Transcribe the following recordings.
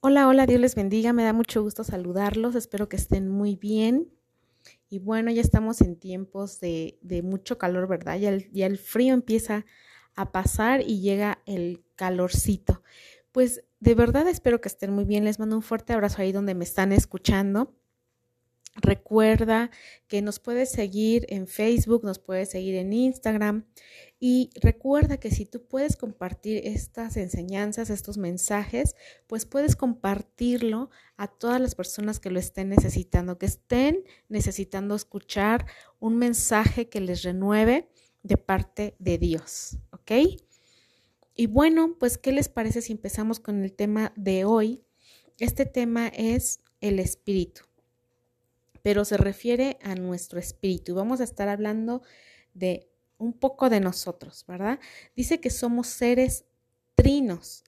Hola, hola, Dios les bendiga, me da mucho gusto saludarlos, espero que estén muy bien. Y bueno, ya estamos en tiempos de, mucho calor, ¿verdad? Ya el frío empieza a pasar y llega el calorcito. Pues de verdad espero que estén muy bien, les mando un fuerte abrazo ahí donde me están escuchando. Recuerda que nos puedes seguir en Facebook, nos puedes seguir en Instagram y recuerda que si tú puedes compartir estas enseñanzas, estos mensajes, pues puedes compartirlo a todas las personas que lo estén necesitando, que estén necesitando escuchar un mensaje que les renueve de parte de Dios, ¿ok? Y bueno, pues ¿qué les parece si empezamos con el tema de hoy? Este tema es el espíritu pero se refiere a nuestro espíritu. Vamos a estar hablando de un poco de nosotros, ¿verdad? Dice que somos seres trinos,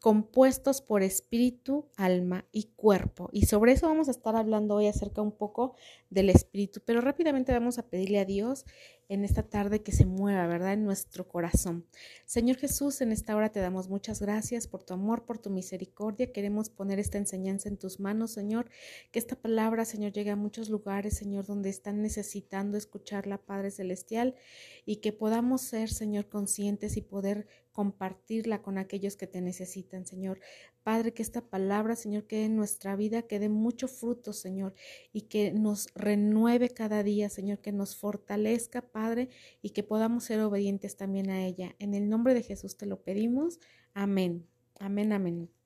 compuestos por espíritu, alma y cuerpo. Y sobre eso vamos a estar hablando hoy acerca un poco del espíritu, pero rápidamente vamos a pedirle a Dios en esta tarde que se mueva, ¿verdad? En nuestro corazón. Señor Jesús, en esta hora te damos muchas gracias por tu amor, por tu misericordia. Queremos poner esta enseñanza en tus manos, Señor. Que esta palabra, Señor, llegue a muchos lugares, Señor, donde están necesitando escucharla, Padre Celestial, y que podamos ser, Señor, conscientes y poder compartirla con aquellos que te necesitan, Señor. Padre, que esta palabra, Señor, quede en nuestra vida, que dé mucho fruto, Señor, y que nos renueve cada día, Señor, que nos fortalezca, Padre, y que podamos ser obedientes también a ella. En el nombre de Jesús te lo pedimos. Amén. Amén, amén.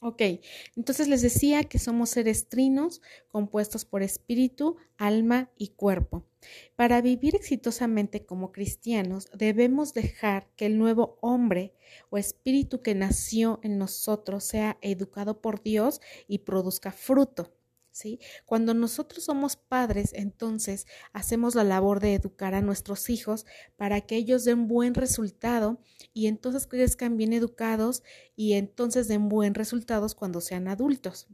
Ok, entonces les decía que somos seres trinos compuestos por espíritu, alma y cuerpo. Para vivir exitosamente como cristianos debemos dejar que el nuevo hombre o espíritu que nació en nosotros sea educado por Dios y produzca fruto. Cuando nosotros somos padres, entonces hacemos la labor de educar a nuestros hijos para que ellos den buen resultado y entonces crezcan bien educados y entonces den buen resultados cuando sean adultos.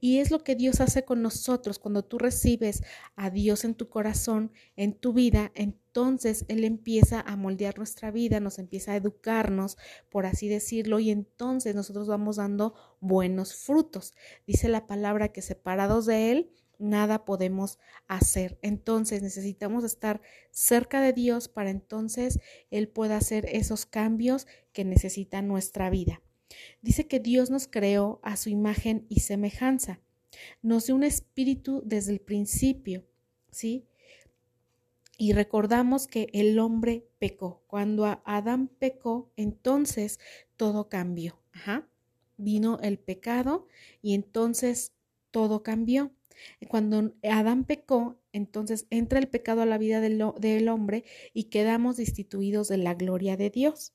Y es lo que Dios hace con nosotros. Cuando tú recibes a Dios en tu corazón, en tu vida, en entonces Él empieza a moldear nuestra vida, nos empieza a educarnos, por así decirlo, y entonces nosotros vamos dando buenos frutos. Dice la palabra que separados de Él, nada podemos hacer. Entonces necesitamos estar cerca de Dios para entonces Él pueda hacer esos cambios que necesita nuestra vida. Dice que Dios nos creó a su imagen y semejanza. Nos dio un espíritu desde el principio, ¿sí? Y recordamos que el hombre pecó. Cuando Adán pecó, entonces todo cambió. Ajá. Vino el pecado y entonces todo cambió. Cuando Adán pecó, entonces entra el pecado a la vida del, hombre y quedamos destituidos de la gloria de Dios.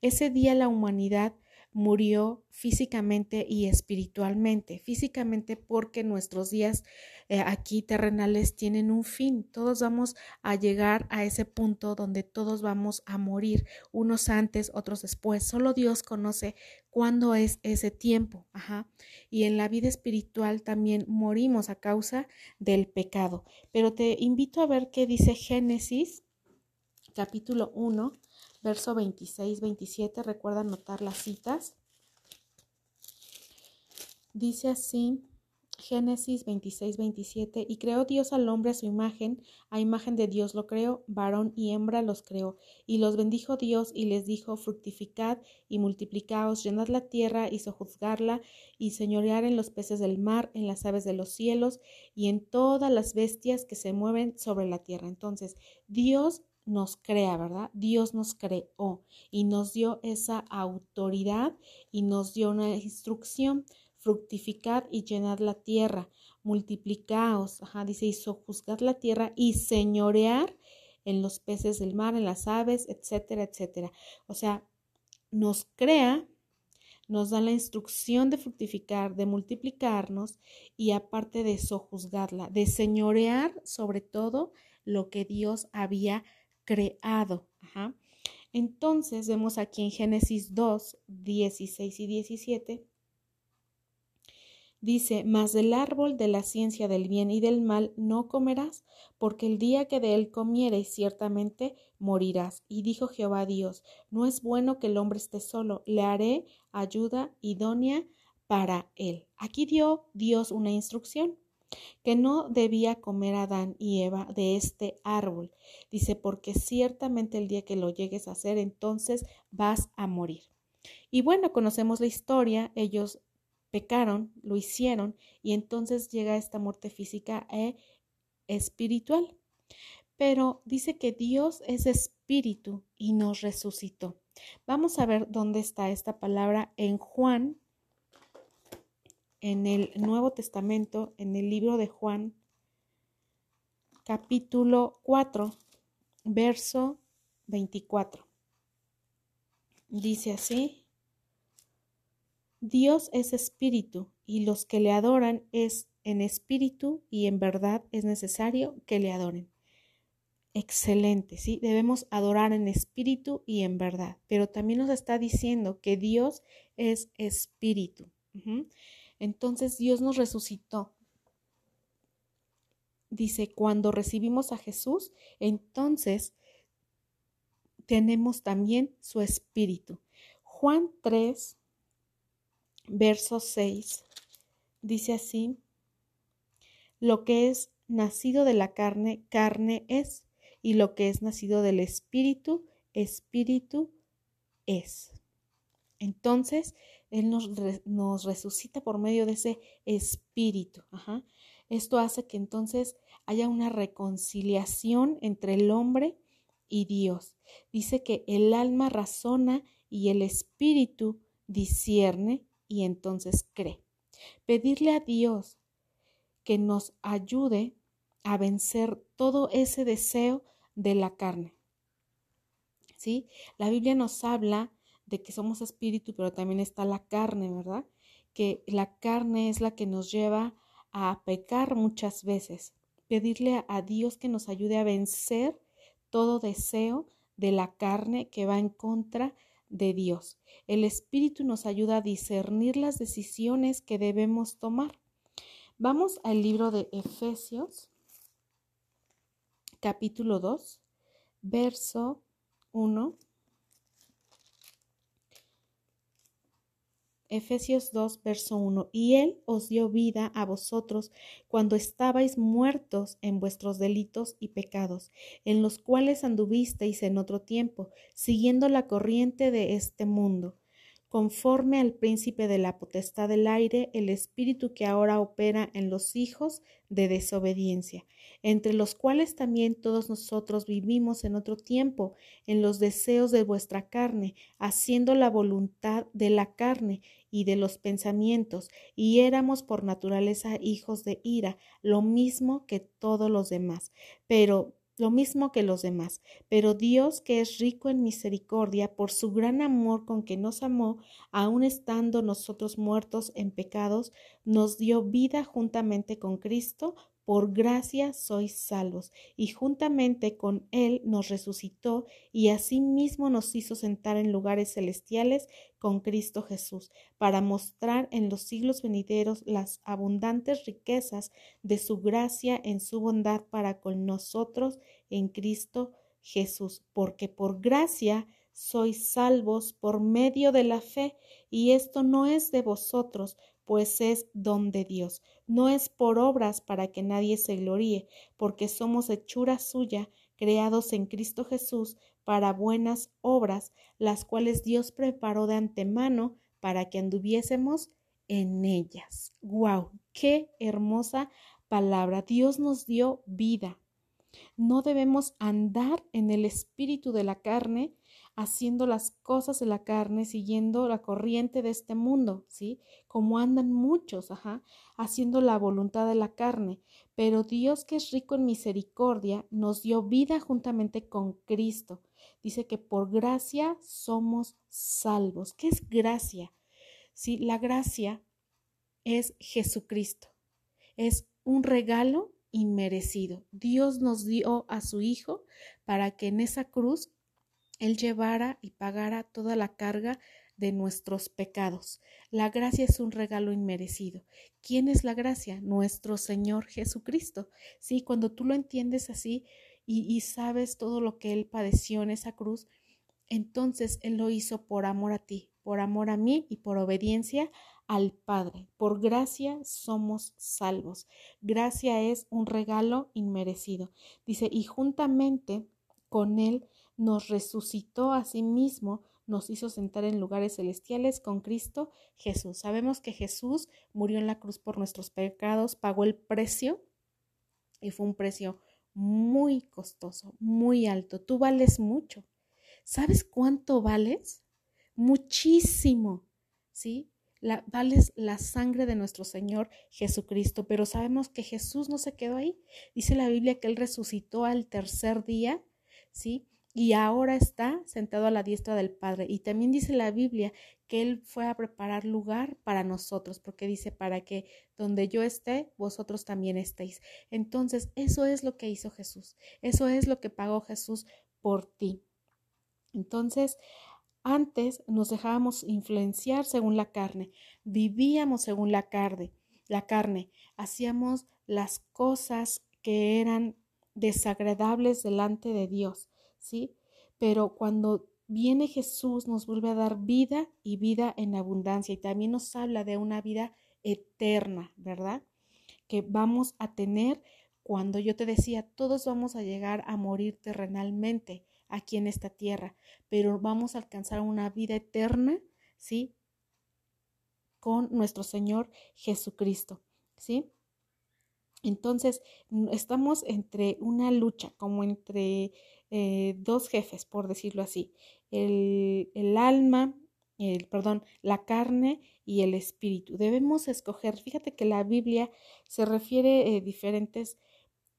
Ese día la humanidad murió físicamente y espiritualmente. Físicamente porque nuestros días eh, aquí terrenales tienen un fin. Todos vamos a llegar a ese punto donde todos vamos a morir, unos antes, otros después. Solo Dios conoce cuándo es ese tiempo. Ajá. Y en la vida espiritual también morimos a causa del pecado. Pero te invito a ver qué dice Génesis capítulo 1 verso 26, 27, recuerda anotar las citas. Dice así, Génesis 26, 27, y creó Dios al hombre a su imagen, a imagen de Dios lo creó, varón y hembra los creó, y los bendijo Dios y les dijo, fructificad y multiplicaos, llenad la tierra y sojuzgarla, y señorear en los peces del mar, en las aves de los cielos, y en todas las bestias que se mueven sobre la tierra. Entonces, Dios nos crea, ¿verdad? Dios nos creó y nos dio esa autoridad y nos dio una instrucción, fructificad y llenad la tierra, multiplicaos, ajá, dice, y sojuzgad la tierra y señorear en los peces del mar, en las aves, etcétera, etcétera. O sea, nos crea, nos da la instrucción de fructificar, de multiplicarnos y aparte de sojuzgarla, de señorear sobre todo lo que Dios había creado. Entonces vemos aquí en Génesis 2, 16 y 17. Dice, mas del árbol de la ciencia del bien y del mal no comerás, porque el día que de él comieres ciertamente morirás. Y dijo Jehová Dios, no es bueno que el hombre esté solo, le haré ayuda idónea para él. Aquí dio Dios una instrucción que no debía comer Adán y Eva de este árbol. Dice, porque ciertamente el día que lo llegues a hacer, entonces vas a morir. Y bueno, conocemos la historia, ellos pecaron, lo hicieron, y entonces llega esta muerte física e espiritual. Pero dice que Dios es espíritu y nos resucitó. Vamos a ver dónde está esta palabra en Juan, en el Nuevo Testamento, en el libro de Juan, capítulo 4, verso 24. Dice así, Dios es espíritu y los que le adoran es en espíritu y en verdad es necesario que le adoren. Excelente, ¿sí? Debemos adorar en espíritu y en verdad, pero también nos está diciendo que Dios es espíritu. Entonces Dios nos resucitó. Dice, cuando recibimos a Jesús, entonces tenemos también su espíritu. Juan 3, verso 6. Dice así, lo que es nacido de la carne, carne es, y lo que es nacido del espíritu, espíritu es. Entonces, Él nos, resucita por medio de ese espíritu. Esto hace que entonces haya una reconciliación entre el hombre y Dios. Dice que el alma razona y el espíritu discierne y entonces cree. Pedirle a Dios que nos ayude a vencer todo ese deseo de la carne. ¿Sí? La Biblia nos habla de que somos espíritu, pero también está la carne, ¿verdad? Que la carne es la que nos lleva a pecar muchas veces. Pedirle a Dios que nos ayude a vencer todo deseo de la carne que va en contra de Dios. El Espíritu nos ayuda a discernir las decisiones que debemos tomar. Vamos al libro de Efesios, capítulo 2, verso 1 Efesios 2, verso 1. Y Él os dio vida a vosotros cuando estabais muertos en vuestros delitos y pecados, en los cuales anduvisteis en otro tiempo, siguiendo la corriente de este mundo conforme al príncipe de la potestad del aire, el espíritu que ahora opera en los hijos de desobediencia, entre los cuales también todos nosotros vivimos en otro tiempo, en los deseos de vuestra carne, haciendo la voluntad de la carne y de los pensamientos, y éramos por naturaleza hijos de ira, lo mismo que todos los demás. Pero lo mismo que los demás. Pero Dios, que es rico en misericordia, por su gran amor con que nos amó, aun estando nosotros muertos en pecados, nos dio vida juntamente con Cristo, por gracia sois salvos, y juntamente con Él nos resucitó, y asimismo nos hizo sentar en lugares celestiales con Cristo Jesús, para mostrar en los siglos venideros las abundantes riquezas de su gracia en su bondad para con nosotros en Cristo Jesús, porque por gracia sois salvos por medio de la fe, y esto no es de vosotros, pues es don de Dios, no es por obras para que nadie se gloríe, porque somos hechura suya, creados en Cristo Jesús para buenas obras, las cuales Dios preparó de antemano para que anduviésemos en ellas. ¡Wow! ¡Qué hermosa palabra! Dios nos dio vida. No debemos andar en el espíritu de la carne, haciendo las cosas de la carne, siguiendo la corriente de este mundo, ¿sí? Como andan muchos, ajá, haciendo la voluntad de la carne. Pero Dios, que es rico en misericordia, nos dio vida juntamente con Cristo. Dice que por gracia somos salvos. ¿Qué es gracia? Sí, la gracia es Jesucristo. Es un regalo inmerecido. Dios nos dio a su Hijo para que en esa cruz él llevara y pagara toda la carga de nuestros pecados. La gracia es un regalo inmerecido. ¿Quién es la gracia? Nuestro Señor Jesucristo. Sí, cuando tú lo entiendes así y, y sabes todo lo que Él padeció en esa cruz, entonces Él lo hizo por amor a ti, por amor a mí y por obediencia al Padre. Por gracia somos salvos. Gracia es un regalo inmerecido. Dice, y juntamente con Él nos resucitó a sí mismo, nos hizo sentar en lugares celestiales con Cristo Jesús. Sabemos que Jesús murió en la cruz por nuestros pecados, pagó el precio y fue un precio muy costoso, muy alto. Tú vales mucho. ¿Sabes cuánto vales? Muchísimo. ¿Sí? vales la sangre de nuestro Señor Jesucristo, pero sabemos que Jesús no se quedó ahí. Dice la Biblia que Él resucitó al tercer día, ¿sí? Y ahora está sentado a la diestra del Padre. Y también dice la Biblia que Él fue a preparar lugar para nosotros, porque dice, para que donde yo esté, vosotros también estéis. Entonces, eso es lo que hizo Jesús. Eso es lo que pagó Jesús por ti. Entonces, antes nos dejábamos influenciar según la carne, vivíamos según la carne, la carne, hacíamos las cosas que eran desagradables delante de Dios, ¿sí? Pero cuando viene Jesús nos vuelve a dar vida y vida en abundancia y también nos habla de una vida eterna, ¿verdad? Que vamos a tener cuando yo te decía, todos vamos a llegar a morir terrenalmente, aquí en esta tierra, pero vamos a alcanzar una vida eterna, ¿sí? Con nuestro Señor Jesucristo, ¿sí? Entonces, estamos entre una lucha, como entre eh, dos jefes, por decirlo así, el, el alma, el, perdón, la carne y el espíritu. Debemos escoger, fíjate que la Biblia se refiere a eh, diferentes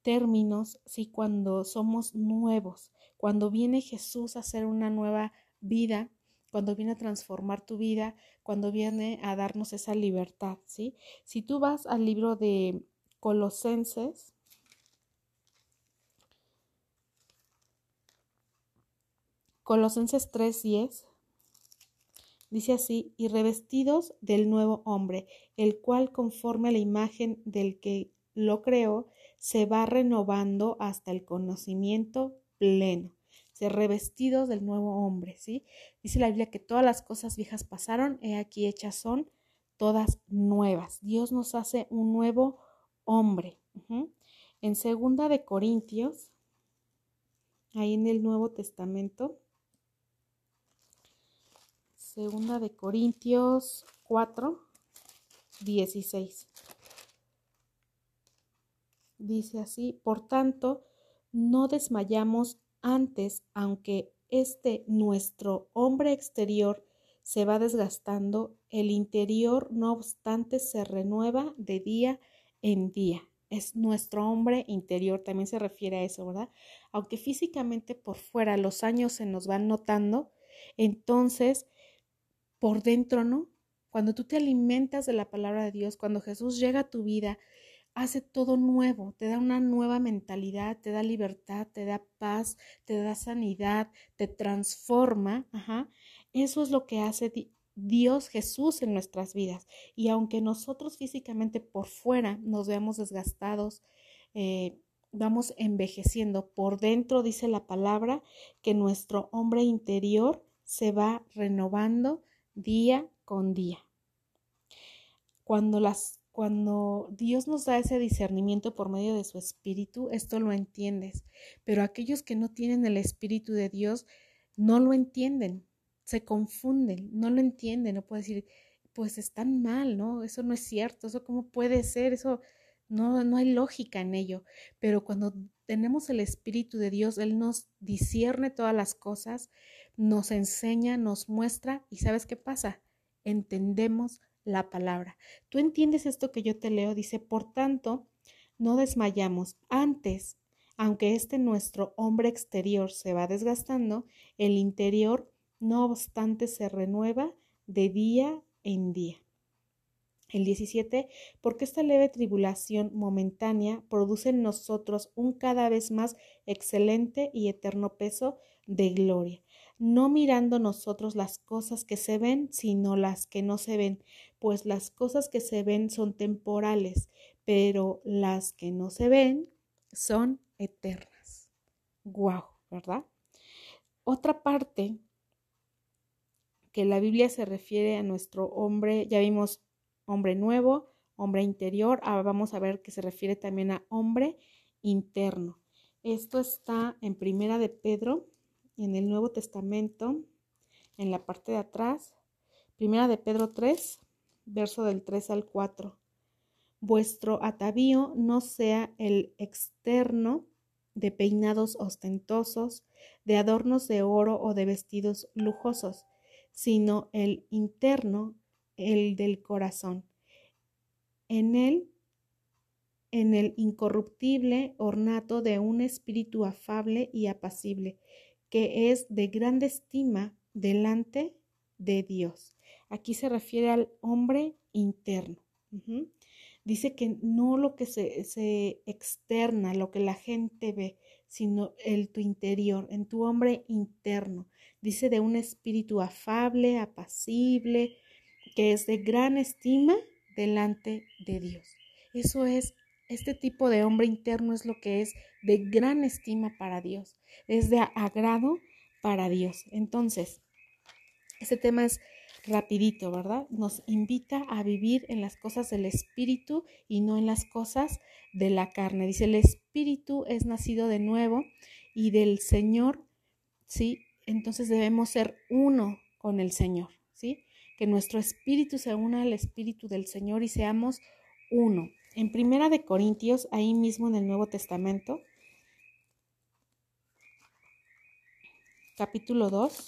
términos, sí, cuando somos nuevos, cuando viene Jesús a hacer una nueva vida, cuando viene a transformar tu vida, cuando viene a darnos esa libertad, ¿sí? Si tú vas al libro de Colosenses, Colosenses 3:10 dice así, y revestidos del nuevo hombre, el cual conforme a la imagen del que lo creó, se va renovando hasta el conocimiento pleno, ser revestidos del nuevo hombre, ¿sí? Dice la Biblia que todas las cosas viejas pasaron, he aquí hechas son todas nuevas. Dios nos hace un nuevo hombre. En segunda de Corintios, ahí en el Nuevo Testamento, segunda de Corintios 4, 16. Dice así, por tanto, no desmayamos antes, aunque este nuestro hombre exterior se va desgastando, el interior no obstante se renueva de día en día. Es nuestro hombre interior, también se refiere a eso, ¿verdad? Aunque físicamente por fuera los años se nos van notando, entonces por dentro, ¿no? Cuando tú te alimentas de la palabra de Dios, cuando Jesús llega a tu vida, hace todo nuevo, te da una nueva mentalidad, te da libertad, te da paz, te da sanidad, te transforma. Ajá. Eso es lo que hace Dios Jesús en nuestras vidas. Y aunque nosotros físicamente por fuera nos veamos desgastados, eh, vamos envejeciendo, por dentro dice la palabra que nuestro hombre interior se va renovando día con día. Cuando las cuando Dios nos da ese discernimiento por medio de su espíritu, esto lo entiendes. Pero aquellos que no tienen el espíritu de Dios no lo entienden, se confunden, no lo entienden, no puede decir, pues están mal, ¿no? Eso no es cierto, eso cómo puede ser, eso no, no hay lógica en ello. Pero cuando tenemos el espíritu de Dios, Él nos discierne todas las cosas, nos enseña, nos muestra y ¿sabes qué pasa? Entendemos la palabra. ¿Tú entiendes esto que yo te leo? Dice, por tanto, no desmayamos. Antes, aunque este nuestro hombre exterior se va desgastando, el interior, no obstante, se renueva de día en día. El 17, porque esta leve tribulación momentánea produce en nosotros un cada vez más excelente y eterno peso de gloria no mirando nosotros las cosas que se ven, sino las que no se ven, pues las cosas que se ven son temporales, pero las que no se ven son eternas. Guau, ¿verdad? Otra parte que la Biblia se refiere a nuestro hombre, ya vimos hombre nuevo, hombre interior, ahora vamos a ver que se refiere también a hombre interno. Esto está en Primera de Pedro, en el Nuevo Testamento, en la parte de atrás. Primera de Pedro 3, verso del 3 al 4. Vuestro atavío no sea el externo de peinados ostentosos, de adornos de oro o de vestidos lujosos, sino el interno, el del corazón. En él, en el incorruptible ornato de un espíritu afable y apacible, que es de grande estima delante de Dios. Aquí se refiere al hombre interno. Dice que no lo que se, se, externa, lo que la gente ve, sino el tu interior, en tu hombre interno. Dice de un espíritu afable, apacible, que es de gran estima delante de Dios. Eso es, este tipo de hombre interno es lo que es de gran estima para Dios, es de agrado para Dios. Entonces, este tema es rapidito, ¿verdad? Nos invita a vivir en las cosas del espíritu y no en las cosas de la carne. Dice, el espíritu es nacido de nuevo y del Señor, ¿sí? Entonces debemos ser uno con el Señor, ¿sí? Que nuestro espíritu se una al espíritu del Señor y seamos uno. En Primera de Corintios, ahí mismo en el Nuevo Testamento, capítulo 2,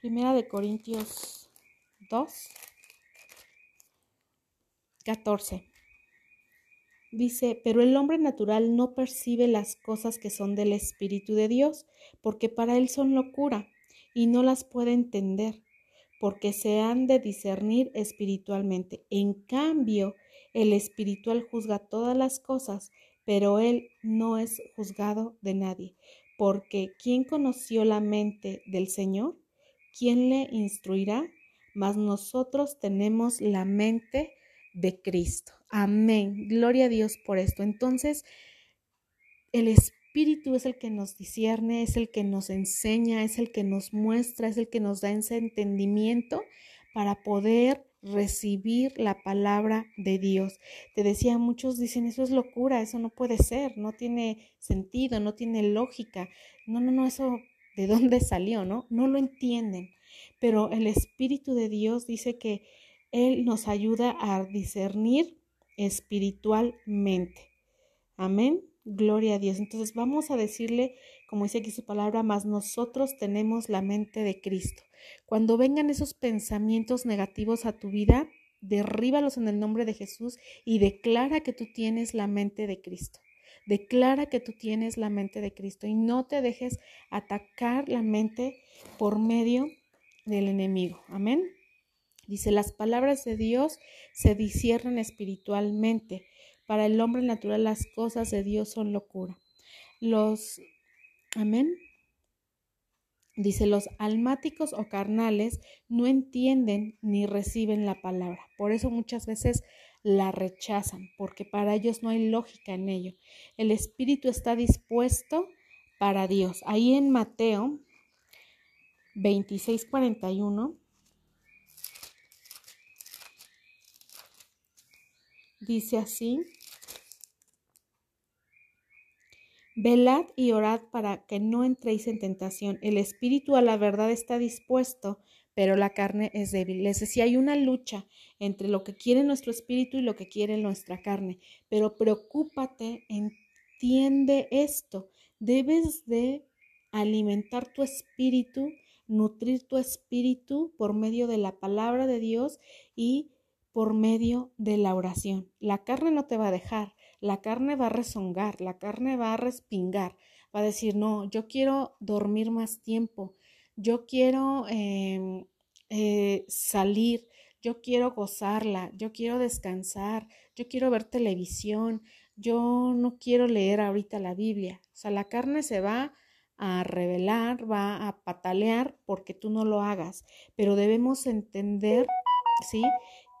Primera de Corintios 2, 14. Dice, pero el hombre natural no percibe las cosas que son del Espíritu de Dios, porque para él son locura, y no las puede entender, porque se han de discernir espiritualmente. En cambio, el espiritual juzga todas las cosas, pero él no es juzgado de nadie, porque ¿quién conoció la mente del Señor? ¿Quién le instruirá? Mas nosotros tenemos la mente de Cristo. Amén. Gloria a Dios por esto. Entonces, el Espíritu es el que nos discierne, es el que nos enseña, es el que nos muestra, es el que nos da ese entendimiento para poder recibir la palabra de Dios. Te decía, muchos dicen, eso es locura, eso no puede ser, no tiene sentido, no tiene lógica. No, no, no, eso de dónde salió, ¿no? No lo entienden. Pero el Espíritu de Dios dice que él nos ayuda a discernir espiritualmente. Amén. Gloria a Dios. Entonces vamos a decirle, como dice aquí su palabra, más nosotros tenemos la mente de Cristo. Cuando vengan esos pensamientos negativos a tu vida, derríbalos en el nombre de Jesús y declara que tú tienes la mente de Cristo. Declara que tú tienes la mente de Cristo y no te dejes atacar la mente por medio del enemigo. Amén. Dice, las palabras de Dios se disciernen espiritualmente. Para el hombre natural las cosas de Dios son locura. Los, amén. Dice, los almáticos o carnales no entienden ni reciben la palabra. Por eso muchas veces la rechazan, porque para ellos no hay lógica en ello. El espíritu está dispuesto para Dios. Ahí en Mateo 26, Dice así, velad y orad para que no entréis en tentación. El espíritu a la verdad está dispuesto, pero la carne es débil. Les decía, hay una lucha entre lo que quiere nuestro espíritu y lo que quiere nuestra carne. Pero preocúpate, entiende esto. Debes de alimentar tu espíritu, nutrir tu espíritu por medio de la palabra de Dios y por medio de la oración. La carne no te va a dejar, la carne va a rezongar, la carne va a respingar, va a decir, no, yo quiero dormir más tiempo, yo quiero em, eh, salir, yo quiero gozarla, yo quiero descansar, yo quiero ver televisión, yo no quiero leer ahorita la Biblia. O sea, la carne se va a revelar, va a patalear porque tú no lo hagas, pero debemos entender, ¿sí?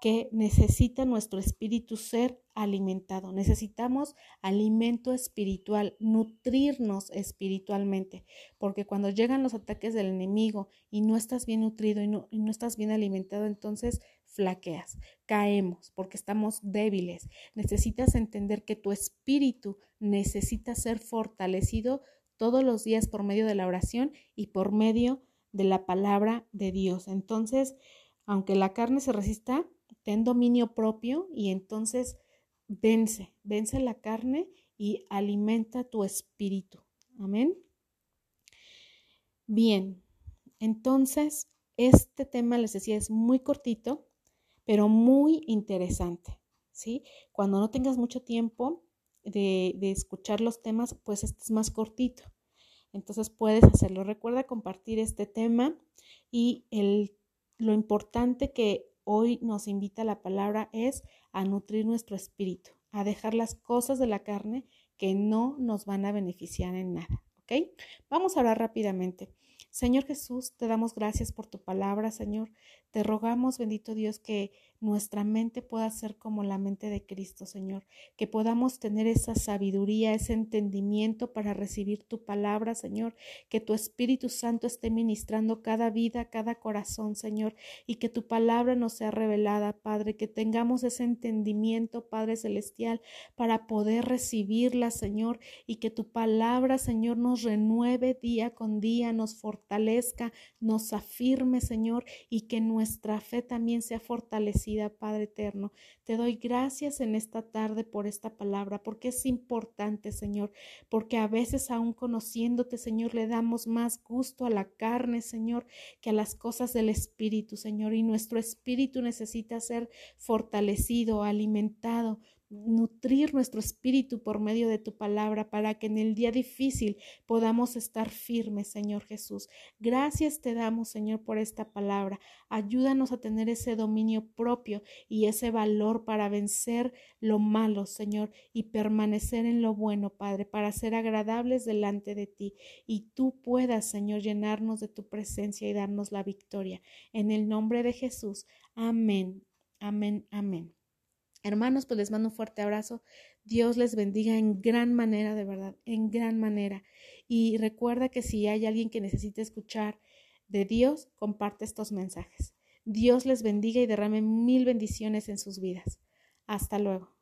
Que necesita nuestro espíritu ser alimentado. Necesitamos alimento espiritual, nutrirnos espiritualmente, porque cuando llegan los ataques del enemigo y no estás bien nutrido y no, y no estás bien alimentado, entonces flaqueas, caemos, porque estamos débiles. Necesitas entender que tu espíritu necesita ser fortalecido todos los días por medio de la oración y por medio de la palabra de Dios. Entonces, aunque la carne se resista, ten dominio propio y entonces vence, vence la carne y alimenta tu espíritu. Amén. Bien, entonces este tema, les decía, es muy cortito, pero muy interesante. ¿sí? Cuando no tengas mucho tiempo de, de escuchar los temas, pues este es más cortito. Entonces puedes hacerlo. Recuerda compartir este tema y el, lo importante que hoy nos invita la palabra es a nutrir nuestro espíritu, a dejar las cosas de la carne que no nos van a beneficiar en nada. ¿Ok? Vamos a hablar rápidamente. Señor Jesús, te damos gracias por tu palabra, Señor. Te rogamos, bendito Dios, que nuestra mente pueda ser como la mente de Cristo, Señor, que podamos tener esa sabiduría, ese entendimiento para recibir tu palabra, Señor, que tu Espíritu Santo esté ministrando cada vida, cada corazón, Señor, y que tu palabra nos sea revelada, Padre, que tengamos ese entendimiento, Padre Celestial, para poder recibirla, Señor, y que tu palabra, Señor, nos renueve día con día, nos fortalezca, nos afirme, Señor, y que nuestra fe también sea fortalecida, Padre eterno. Te doy gracias en esta tarde por esta palabra, porque es importante, Señor, porque a veces aún conociéndote, Señor, le damos más gusto a la carne, Señor, que a las cosas del Espíritu, Señor, y nuestro espíritu necesita ser fortalecido, alimentado, nutrir nuestro espíritu por medio de tu palabra para que en el día difícil podamos estar firmes, Señor Jesús. Gracias te damos, Señor, por esta palabra. Ayúdanos a tener ese dominio propio y ese valor para vencer lo malo, Señor, y permanecer en lo bueno, Padre, para ser agradables delante de ti y tú puedas, Señor, llenarnos de tu presencia y darnos la victoria. En el nombre de Jesús. Amén. Amén. Amén. Hermanos, pues les mando un fuerte abrazo. Dios les bendiga en gran manera, de verdad, en gran manera. Y recuerda que si hay alguien que necesite escuchar de Dios, comparte estos mensajes. Dios les bendiga y derrame mil bendiciones en sus vidas. Hasta luego.